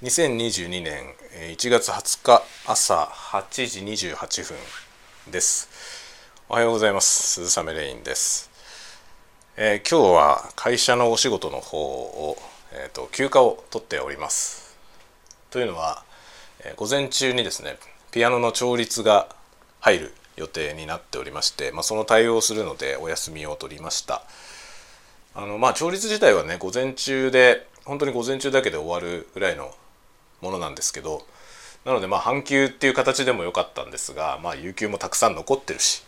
2022年1月20日朝8時28分です。おはようございます。鈴雨レインです、えー、今日は会社のお仕事の方を、えーと、休暇を取っております。というのは、えー、午前中にですねピアノの調律が入る予定になっておりまして、まあ、その対応するのでお休みを取りました。あのまあ調律自体はね午前中で本当に午前中だけで終わるぐらいのものなんですけどなのでまあ半休っていう形でもよかったんですがまあ有給もたくさん残ってるし、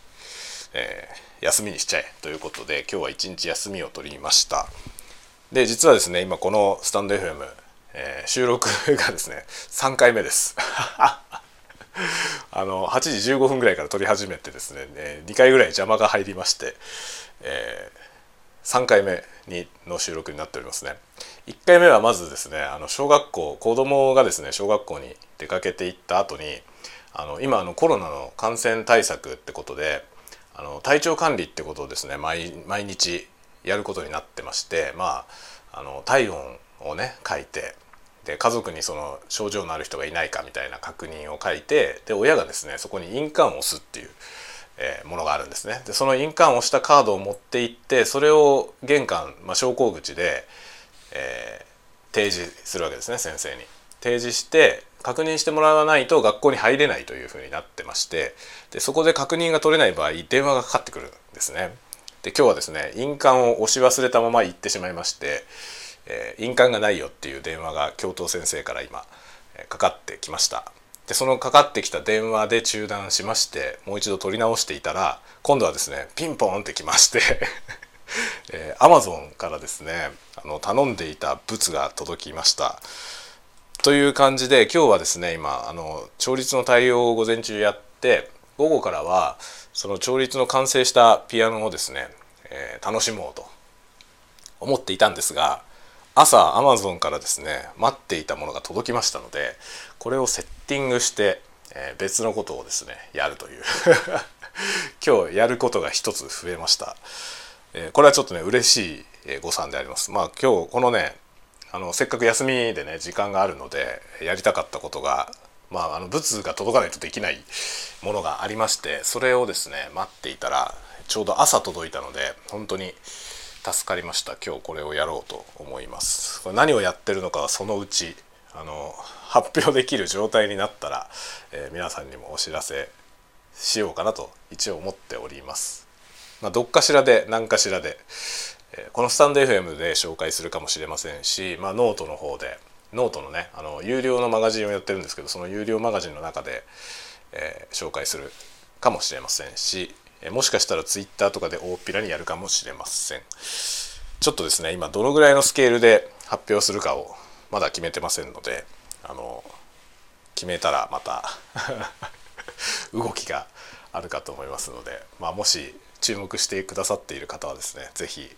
えー、休みにしちゃえということで今日は一日休みを取りましたで実はですね今このスタンド FM、えー、収録がですね3回目です あの8時15分ぐらいから撮り始めてですね、え2回ぐらい邪魔が入りまして、えー、3回目にの収録になっておりますね。1回目はまずですねあの小学校子供がですね小学校に出かけていった後にあの今あのコロナの感染対策ってことであの体調管理ってことをですね毎日やることになってましてまああの体温をね書いてで家族にその症状のある人がいないかみたいな確認を書いてで親がですねそこに印鑑を押すっていう、えー、ものがあるんですね。でその印鑑を押したカードを持って行ってそれを玄関、まあ、昇降口でえー、提示するわけですね先生に。提示して確認してもらわないと学校に入れないというふうになってましてでそこで確認が取れない場合電話がかかってくるんですね。で今日はですね印鑑を押し忘れたまま行ってしまいまして、えー、印鑑がないよっていう電話が教頭先生から今、えー、かかってきました。でそのかかってきた電話で中断しましてもう一度取り直していたら今度はですねピンポンってきましてえー、Amazon からですねあの頼んでいた物が届きましたという感じで今日はですね今あの調律の対応を午前中やって午後からはその調律の完成したピアノをですね、えー、楽しもうと思っていたんですが朝 Amazon からですね待っていたものが届きましたのでこれをセッティングして、えー、別のことをですねやるという 今日やることが一つ増えました。えー、これはちょっとね嬉しい誤算であります。まあ今日このねあのせっかく休みでね時間があるのでやりたかったことがまああの物が届かないとできないものがありましてそれをですね待っていたらちょうど朝届いたので本当に助かりました。今日これをやろうと思います。これ何をやってるのかはそのうちあの発表できる状態になったら、えー、皆さんにもお知らせしようかなと一応思っております。まあ、どっかしらで何かしらで、えー、このスタンド FM で紹介するかもしれませんし、まあ、ノートの方でノートのねあの有料のマガジンをやってるんですけどその有料マガジンの中で、えー、紹介するかもしれませんし、えー、もしかしたらツイッターとかで大っぴらにやるかもしれません。ちょっとですね今どのぐらいのスケールで発表するかをまだ決めてませんのであの決めたらまた 動きがあるかと思いますので、まあ、もし注目してくださっている方はですね是非、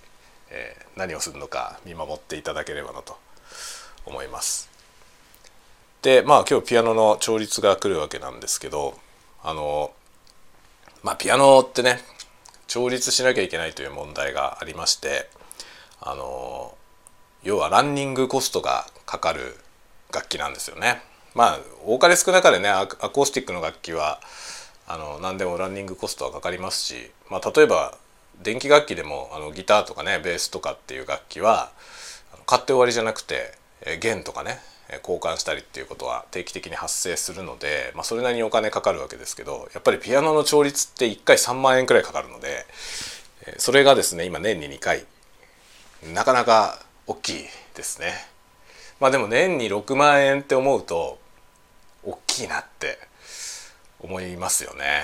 えー、何をするのか見守っていただければなと思います。でまあ今日ピアノの調律が来るわけなんですけどあのまあピアノってね調律しなきゃいけないという問題がありましてあの要はランニングコストがかかる楽器なんですよね。まあ多かれ少なかれねアコースティックの楽器はあの何でもランニングコストはかかりますし、まあ、例えば電気楽器でもあのギターとかねベースとかっていう楽器は買って終わりじゃなくて弦とかね交換したりっていうことは定期的に発生するので、まあ、それなりにお金かかるわけですけどやっぱりピアノの調律って1回3万円くらいかかるのでそれがですね今年に2回なかなか大きいですね。まあでも年に6万円って思うと大きいなって思いますよね。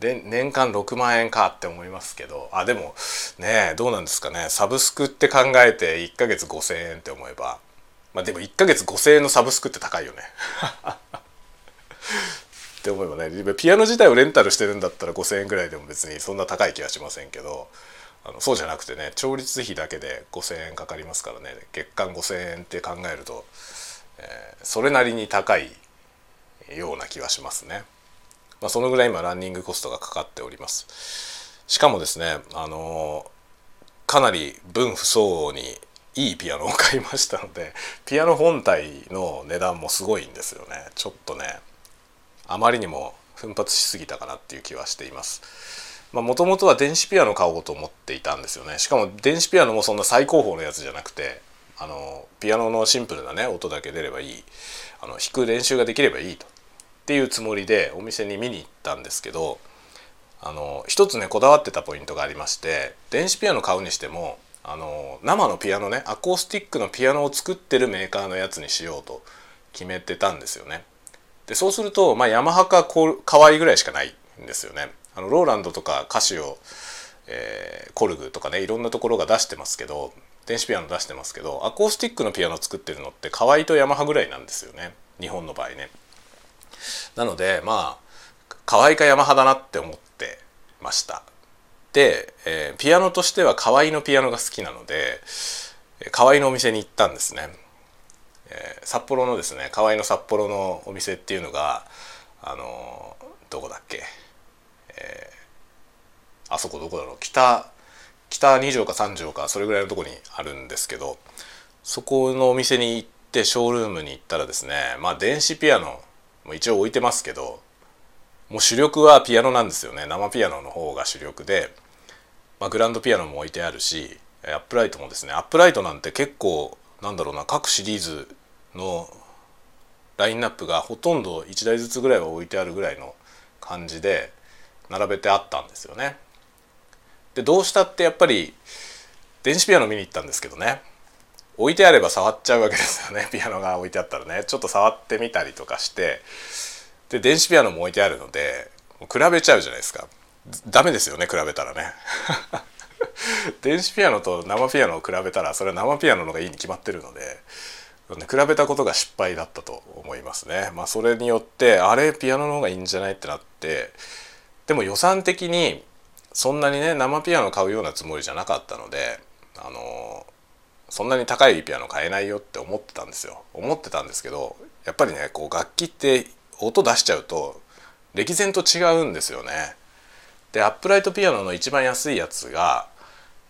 で年間6万円かって思いますけどあでもねどうなんですかねサブスクって考えて1ヶ月5,000円って思えばまあでも1ヶ月5,000円のサブスクって高いよね。って思えばねピアノ自体をレンタルしてるんだったら5,000円ぐらいでも別にそんな高い気はしませんけどあのそうじゃなくてね調律費だけで5,000円かかりますからね月間5,000円って考えると、えー、それなりに高いような気はしますね。まあ、そのぐらい今ランニングコストがかかっております。しかもですね、あのかなり分不相応にいいピアノを買いましたのでピアノ本体の値段もすごいんですよね。ちょっとねあまりにも奮発しすぎたかなっていう気はしています。もともとは電子ピアノ買おうと思っていたんですよね。しかも電子ピアノもそんな最高峰のやつじゃなくてあのピアノのシンプルなね音だけ出ればいい。あの弾く練習ができればいいと。っていうつもりでお店に見に行ったんですけどあの一つねこだわってたポイントがありまして電子ピアノ買うにしてもあの生のピアノねアコースティックのピアノを作ってるメーカーのやつにしようと決めてたんですよね。でそうすると、まあ、ヤマハか可愛いぐらいしかないんですよね。あのローランドとかカシオ、えー、コルグとかねいろんなところが出してますけど電子ピアノ出してますけどアコースティックのピアノ作ってるのって可愛いとヤマハぐらいなんですよね日本の場合ね。なのでまあ可愛いかヤマハだなって思ってました。で、えー、ピアノとしては河合のピアノが好きなので河合のお店に行ったんですね、えー、札幌のですね河合の札幌のお店っていうのがあのー、どこだっけ、えー、あそこどこだろう？北北2条か3条かそれぐらいのとこにあるんですけどそこのお店に行ってショールームに行ったらですねまあ電子ピアノ一応置いてますけどもう主力はピアノなんですよね。生ピアノの方が主力で、まあ、グランドピアノも置いてあるしアップライトもですね。アップライトなんて結構なんだろうな各シリーズのラインナップがほとんど1台ずつぐらいは置いてあるぐらいの感じで並べてあったんですよね。でどうしたってやっぱり電子ピアノ見に行ったんですけどね。置いてあれば触っちゃうわけですよね。ピアノが置いてあったらね。ちょっと触ってみたりとかして。で電子ピアノも置いてあるので比べちゃうじゃないですか。ダメですよね比べたらね。電子ピアノと生ピアノを比べたらそれは生ピアノの方がいいに決まってるので比べたことが失敗だったと思いますね。まあ、それによってあれピアノの方がいいんじゃないってなってでも予算的にそんなにね生ピアノ買うようなつもりじゃなかったのであのそんなに高いピアノ買えないよって思ってたんですよ思ってたんですけどやっぱりねこう楽器って音出しちゃうと歴然と違うんですよね。でアップライトピアノの一番安いやつが、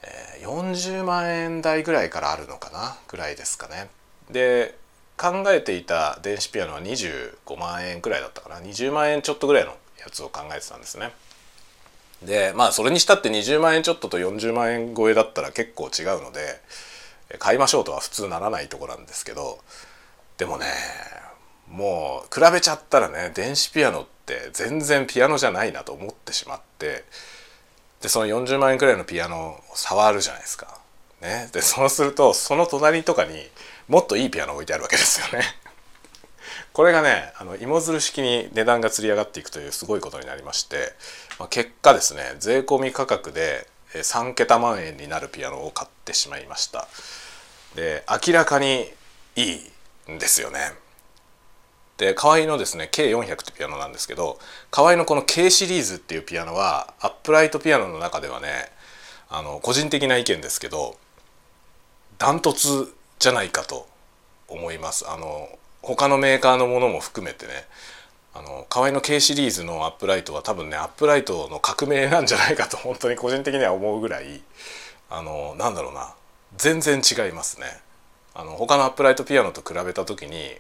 えー、40万円台ぐらいからあるのかな？ぐらいですかね。で考えていた電子ピアノは25万円くらいだったかな？20万円ちょっとぐらいのやつを考えてたんですね。でまあそれにしたって20万円ちょっとと40万円超えだったら結構違うので買いましょうとは普通ならないとこなんですけどでもねもう比べちゃったらね電子ピアノって全然ピアノじゃないなと思ってしまってでその40万円くらいのピアノを触るじゃないですか。ね、でそうするとその隣とかにもっといいピアノ置いてあるわけですよね。これがねあの芋づる式に値段がつり上がっていくというすごいことになりまして、まあ、結果ですね税込み価格で3桁万円になるピアノを買ってしまいました。で明らかにいいんですよね。で河合のですね K400 ってピアノなんですけど河合のこの K シリーズっていうピアノはアップライトピアノの中ではねあの個人的な意見ですけどダントツじゃないかと思いますあの他のメーカーのものも含めてねあの河合の K シリーズのアップライトは多分ねアップライトの革命なんじゃないかと本当に個人的には思うぐらいあのなんだろうな。全然違いますね。あの他のアップライトピアノと比べた時に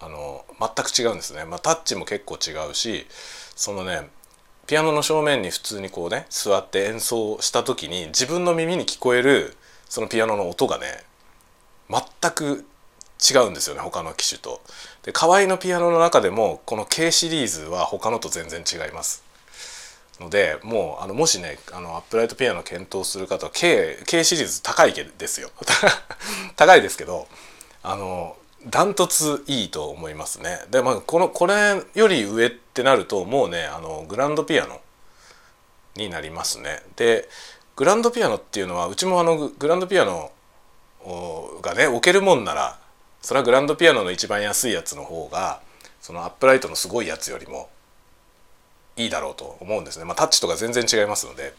あの全く違うんですね、まあ、タッチも結構違うしそのねピアノの正面に普通にこうね座って演奏した時に自分の耳に聞こえるそのピアノの音がね全く違うんですよね他の機種と。で河合のピアノの中でもこの K シリーズは他のと全然違います。のでもうあのもしねあのアップライトピアノ検討する方は K, K シリーズ高いですよ 高いですけどあのダントツいいと思いますね。でまあこのこれより上ってなるともうねあのグランドピアノになりますね。でグランドピアノっていうのはうちもあのグランドピアノがね置けるもんならそれはグランドピアノの一番安いやつの方がそのアップライトのすごいやつよりもいいだろうと思うんですね。まあタッチとか全然違いますので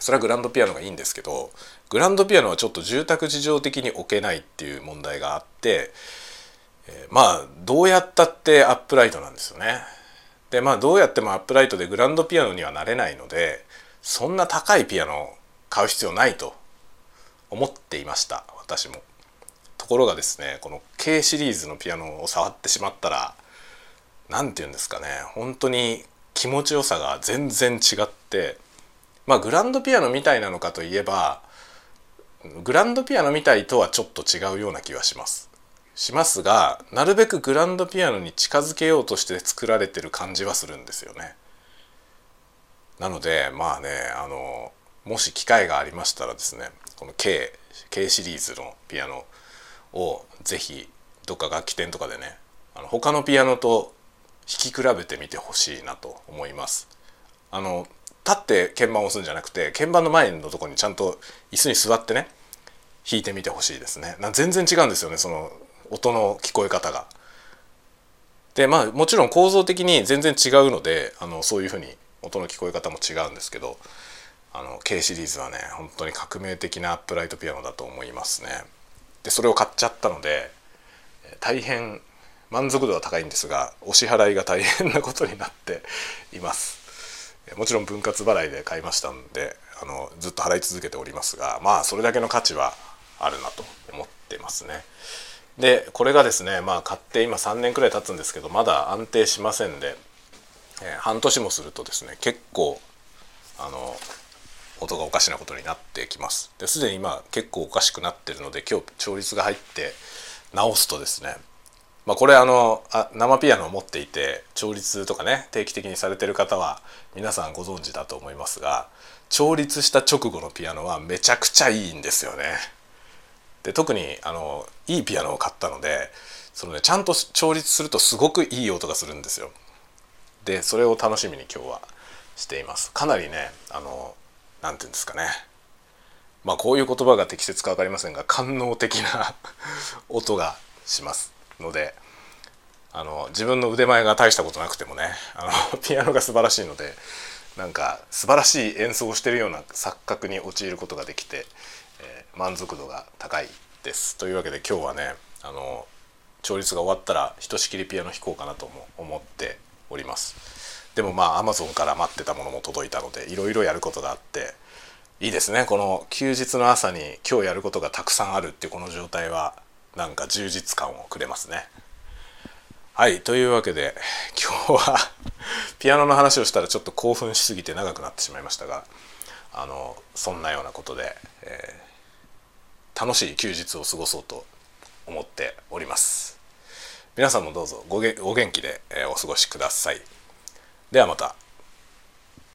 それはグランドピアノがいいんですけどグランドピアノはちょっと住宅事情的に置けないっていう問題があってえー、まあどうやったってアップライトなんですよね。でまあどうやってもアップライトでグランドピアノにはなれないのでそんな高いピアノを買う必要ないと思っていました私もところがですねこの K シリーズのピアノを触ってしまったら何て言うんですかね本当に気持ちよさが全然違ってまあグランドピアノみたいなのかといえばグランドピアノみたいとはちょっと違うような気はします。しますがなるべくグランドピアノに近づけようとして作られてる感じはするんですよね。なのでまあねあのもし機会がありましたらですねこの K, K シリーズのピアノを是非どっか楽器店とかでねあの他のピアノと弾き比べてみてほしいなと思います。あの立って鍵盤を押すんじゃなくて鍵盤の前のとこにちゃんと椅子に座ってね弾いてみてほしいですねな全然違うんですよねその音の聞こえ方が。でまあもちろん構造的に全然違うのであのそういうふうに音の聞こえ方も違うんですけどあの K シリーズはね本当に革命的なアップライトピアノだと思いますね。でそれを買っちゃったので大変満足度は高いんですがお支払いが大変なことになっています。もちろん分割払いで買いましたんであのずっと払い続けておりますがまあそれだけの価値はあるなと思ってますね。でこれがですねまあ買って今3年くらい経つんですけどまだ安定しませんで、えー、半年もするとですね結構あの音がおかしなことになってきますですでに今結構おかしくなってるので今日調律が入って直すとですねまあ、これあのあ生ピアノを持っていて調律とかね定期的にされてる方は皆さんご存知だと思いますが調律した直後のピアノはめちゃくちゃいいんですよね。で特にあのいいピアノを買ったのでその、ね、ちゃんと調律するとすごくいい音がするんですよ。でそれを楽しみに今日はしています。かなりねあの何て言うんですかねまあこういう言葉が適切か分かりませんが官能的な 音がします。のであの自分の腕前が大したことなくてもねあのピアノが素晴らしいのでなんか素晴らしい演奏をしてるような錯覚に陥ることができて、えー、満足度が高いです。というわけで今日はねあの調律が終わったらひとしきりピアノ弾こうかなとも思っております。でもまあアマゾンから待ってたものも届いたのでいろいろやることがあっていいですね。この休日の朝に今日やることがたくさんあるっていうこの状態はなんか充実感をくれますね。はいというわけで今日は ピアノの話をしたらちょっと興奮しすぎて長くなってしまいましたがあのそんなようなことで、えー、楽しい休日を過ごそうと思っております。皆さんもどうぞごげお元気で、お過ごしください。ではまた。